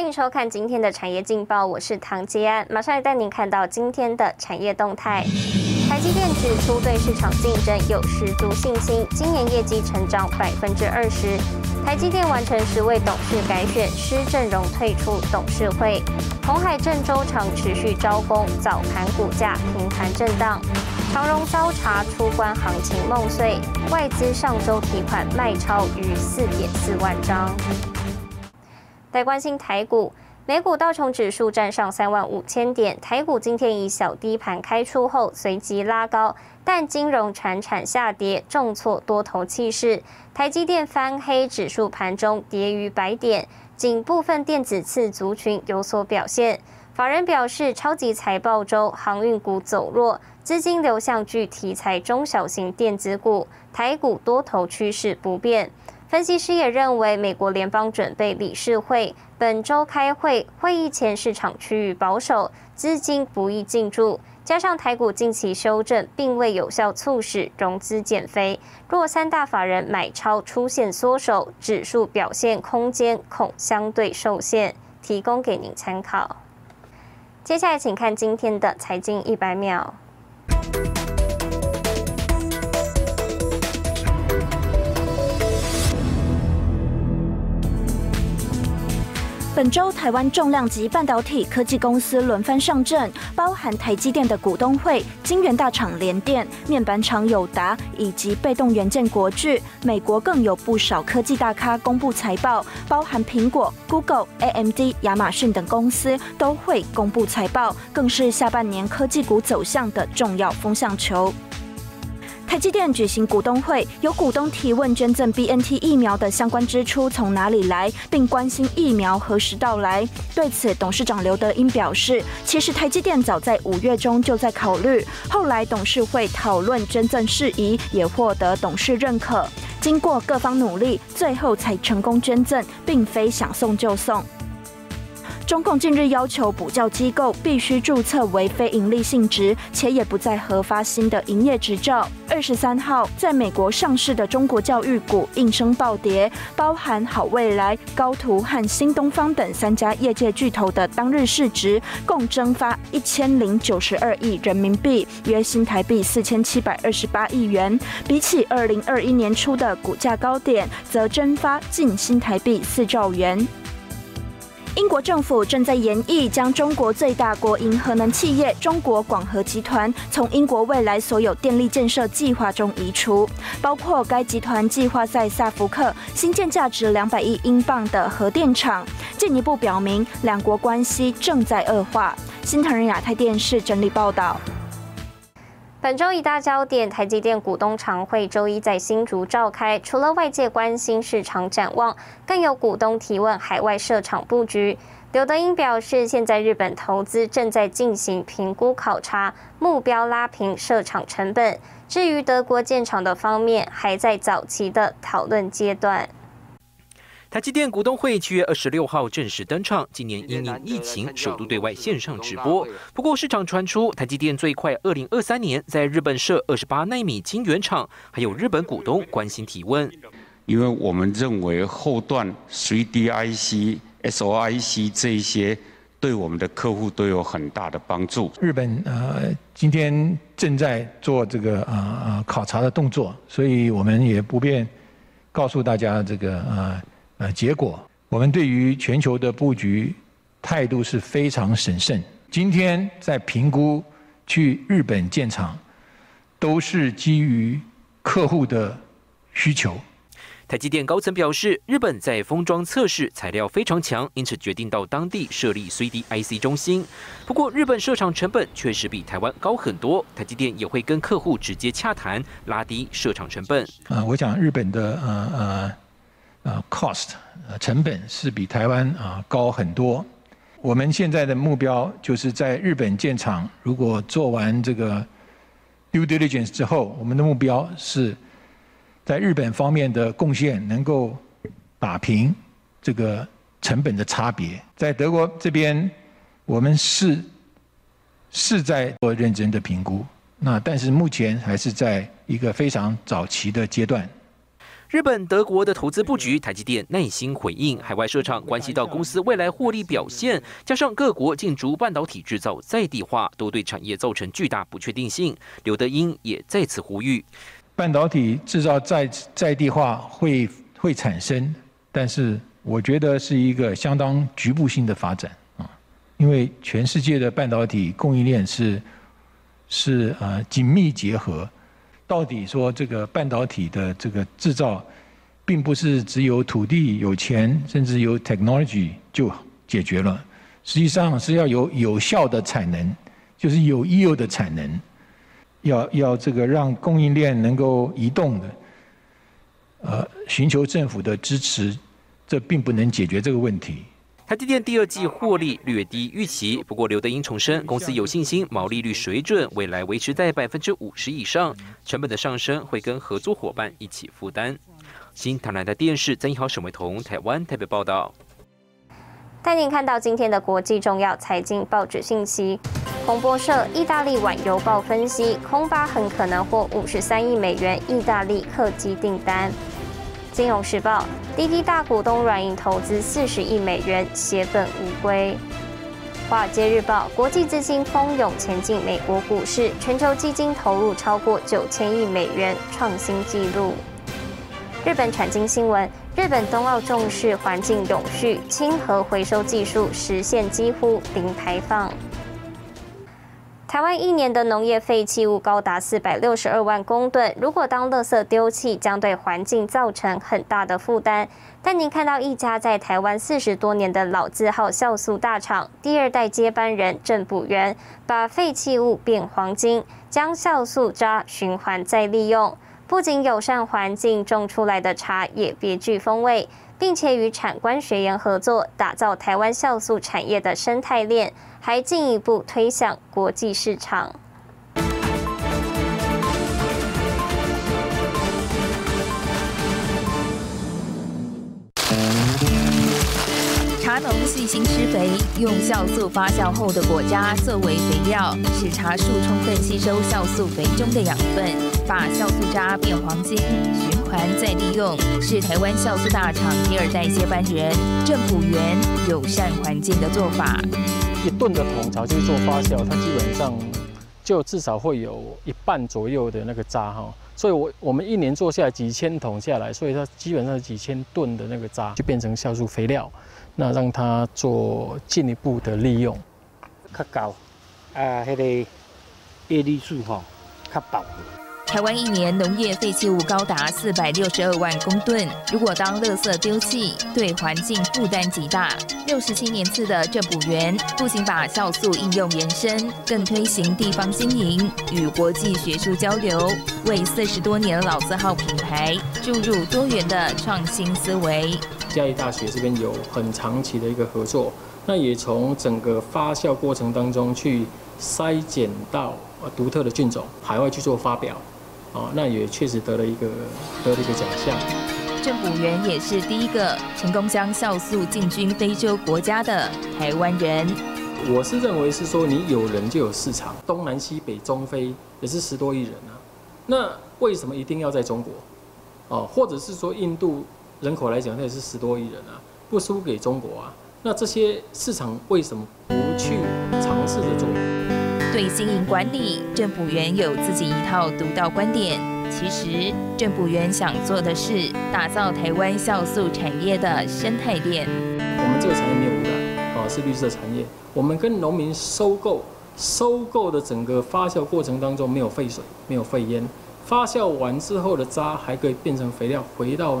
欢迎收看今天的产业劲报，我是唐吉安，马上来带您看到今天的产业动态。台积电指出对市场竞争有十足信心，今年业绩成长百分之二十。台积电完成十位董事改选，施正荣退出董事会。红海郑州厂持续招工，早盘股价平盘震荡。长荣遭查出关行情梦碎，外资上周提款卖超逾四点四万张。来关心台股，美股道琼指数站上三万五千点，台股今天以小低盘开出后随即拉高，但金融产产下跌，重挫多头气势。台积电翻黑，指数盘中跌逾百点，仅部分电子次族群有所表现。法人表示，超级财报周航运股走弱，资金流向具题材中小型电子股，台股多头趋势不变。分析师也认为，美国联邦准备理事会本周开会，会议前市场趋于保守，资金不易进驻。加上台股近期修正，并未有效促使融资减肥。若三大法人买超出现缩手，指数表现空间恐相对受限。提供给您参考。接下来，请看今天的财经一百秒。本周台湾重量级半导体科技公司轮番上阵，包含台积电的股东会、晶圆大厂联电、面板厂友达以及被动元件国巨。美国更有不少科技大咖公布财报，包含苹果、Google、AMD、亚马逊等公司都会公布财报，更是下半年科技股走向的重要风向球。台积电举行股东会，有股东提问捐赠 BNT 疫苗的相关支出从哪里来，并关心疫苗何时到来。对此，董事长刘德英表示，其实台积电早在五月中就在考虑，后来董事会讨论捐赠事宜，也获得董事认可，经过各方努力，最后才成功捐赠，并非想送就送。中共近日要求补教机构必须注册为非营利性质，且也不再核发新的营业执照。二十三号，在美国上市的中国教育股应声暴跌，包含好未来、高途和新东方等三家业界巨头的当日市值共蒸发一千零九十二亿人民币，约新台币四千七百二十八亿元。比起二零二一年初的股价高点，则蒸发近新台币四兆元。英国政府正在研议将中国最大国营核能企业中国广核集团从英国未来所有电力建设计划中移除，包括该集团计划在萨福克新建价值两百亿英镑的核电厂，进一步表明两国关系正在恶化。新唐人亚太电视整理报道。本周一大焦点，台积电股东常会周一在新竹召开。除了外界关心市场展望，更有股东提问海外设厂布局。刘德英表示，现在日本投资正在进行评估考察，目标拉平设厂成本。至于德国建厂的方面，还在早期的讨论阶段。台积电股东会七月二十六号正式登场。今年因应疫情，首度对外线上直播。不过，市场传出台积电最快二零二三年在日本设二十八纳米晶圆厂，还有日本股东关心提问。因为我们认为后段 3D IC、SOIC 这一些对我们的客户都有很大的帮助。日本呃今天正在做这个啊啊考察的动作，所以我们也不便告诉大家这个啊。呃，结果我们对于全球的布局态度是非常审慎。今天在评估去日本建厂，都是基于客户的需求。台积电高层表示，日本在封装测试材料非常强，因此决定到当地设立 3D IC 中心。不过，日本设厂成本确实比台湾高很多，台积电也会跟客户直接洽谈，拉低设厂成本。啊，我想日本的呃呃。啊，cost，呃，成本是比台湾啊高很多。我们现在的目标就是在日本建厂，如果做完这个 due diligence 之后，我们的目标是在日本方面的贡献能够打平这个成本的差别。在德国这边，我们是是在做认真的评估，那但是目前还是在一个非常早期的阶段。日本、德国的投资布局，台积电耐心回应。海外设厂关系到公司未来获利表现，加上各国进逐半导体制造在地化，都对产业造成巨大不确定性。刘德英也再次呼吁，半导体制造在在地化会会产生，但是我觉得是一个相当局部性的发展啊，因为全世界的半导体供应链是是呃紧密结合。到底说这个半导体的这个制造，并不是只有土地、有钱，甚至有 technology 就解决了。实际上是要有有效的产能，就是有溢有的产能，要要这个让供应链能够移动的，呃，寻求政府的支持，这并不能解决这个问题。台积电第二季获利略低预期，不过刘德英重申，公司有信心毛利率水准未来维持在百分之五十以上，成本的上升会跟合作伙伴一起负担。新台南的电视曾一豪、沈维彤，台湾台北报道。带您看到今天的国际重要财经报纸信息。彭博社、意大利晚邮报分析，空巴很可能获五十三亿美元意大利客机订单。金融时报，滴滴大股东软银投资四十亿美元，血本无归。华尔街日报，国际资金蜂拥前进美国股市，全球基金投入超过九千亿美元，创新纪录。日本产经新闻，日本冬奥重视环境永续，氢核回收技术实现几乎零排放。台湾一年的农业废弃物高达四百六十二万公吨，如果当垃圾丢弃，将对环境造成很大的负担。但您看到一家在台湾四十多年的老字号酵素大厂，第二代接班人郑补元，把废弃物变黄金，将酵素渣循环再利用，不仅友善环境，种出来的茶也别具风味。并且与产官学研合作，打造台湾酵素产业的生态链，还进一步推向国际市场。茶农细心施肥，用酵素发酵后的果渣作为肥料，使茶树充分吸收酵素肥中的养分，把酵素渣变黄金，循环再利用，是台湾酵素大厂第二代接班人郑普元友善环境的做法。一吨的桶槽去做发酵，它基本上就至少会有一半左右的那个渣哈，所以我我们一年做下来几千桶下来，所以它基本上几千吨的那个渣就变成酵素肥料。那让它做进一步的利用，较高，啊，迄个叶绿素吼较薄。台湾一年农业废弃物高达四百六十二万公吨，如果当垃圾丢弃，对环境负担极大。六十七年次的郑补园不仅把酵素应用延伸，更推行地方经营与国际学术交流，为四十多年老字号品牌注入多元的创新思维。嘉义大学这边有很长期的一个合作，那也从整个发酵过程当中去筛检到独特的菌种，海外去做发表。哦，那也确实得了一个得了一个奖项。郑补元也是第一个成功将酵素进军非洲国家的台湾人。我是认为是说，你有人就有市场，东南西北中非也是十多亿人啊。那为什么一定要在中国？哦，或者是说印度人口来讲，那也是十多亿人啊，不输给中国啊。那这些市场为什么不去尝试着做？对经营管理，郑补元有自己一套独到观点。其实，郑补元想做的是打造台湾酵素产业的生态链。我们这个产业没有污染，啊，是绿色产业。我们跟农民收购，收购的整个发酵过程当中没有废水，没有废烟。发酵完之后的渣还可以变成肥料，回到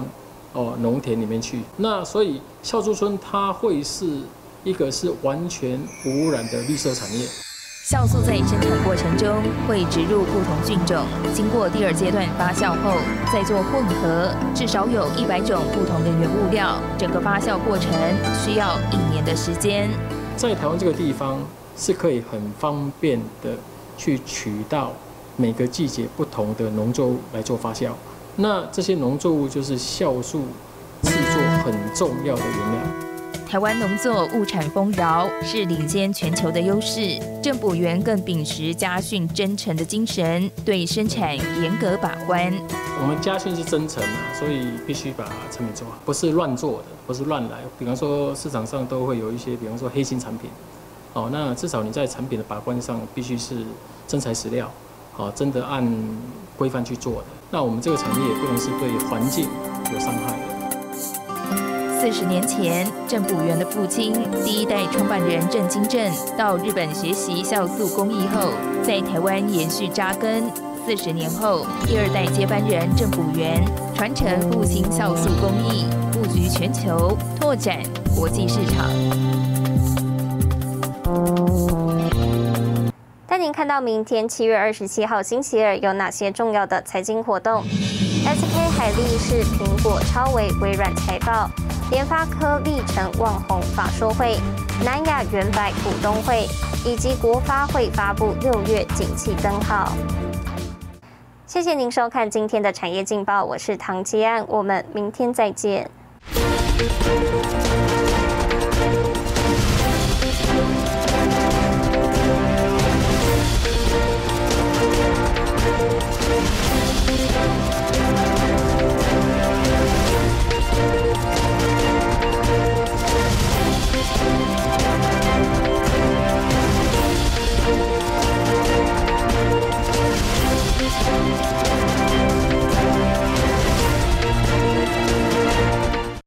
哦农田里面去。那所以酵素村它会是一个是完全无污染的绿色产业。酵素在生产过程中会植入不同菌种，经过第二阶段发酵后再做混合，至少有一百种不同的原物料。整个发酵过程需要一年的时间。在台湾这个地方是可以很方便的去取到每个季节不同的农作物来做发酵。那这些农作物就是酵素制作很重要的原料。台湾农作物产丰饶，是领先全球的优势。政府员更秉持家训真诚的精神，对生产严格把关。我们家训是真诚啊，所以必须把产品做好，不是乱做的，不是乱来。比方说市场上都会有一些，比方说黑心产品，哦，那至少你在产品的把关上必须是真材实料，好，真的按规范去做的。那我们这个产业不能是对环境有伤害。四十年前，郑补元的父亲第一代创办人郑金正到日本学习酵素工艺后，在台湾延续扎根。四十年后，第二代接班人郑补元传承复兴酵素工艺，布局全球，拓展国际市场。带您看到明天七月二十七号星期二有哪些重要的财经活动？SK 海力士、苹果、超微、微软财报。联发科历成网红法说会、南亚原百股东会以及国发会发布六月景气灯号。谢谢您收看今天的产业劲报，我是唐吉安，我们明天再见。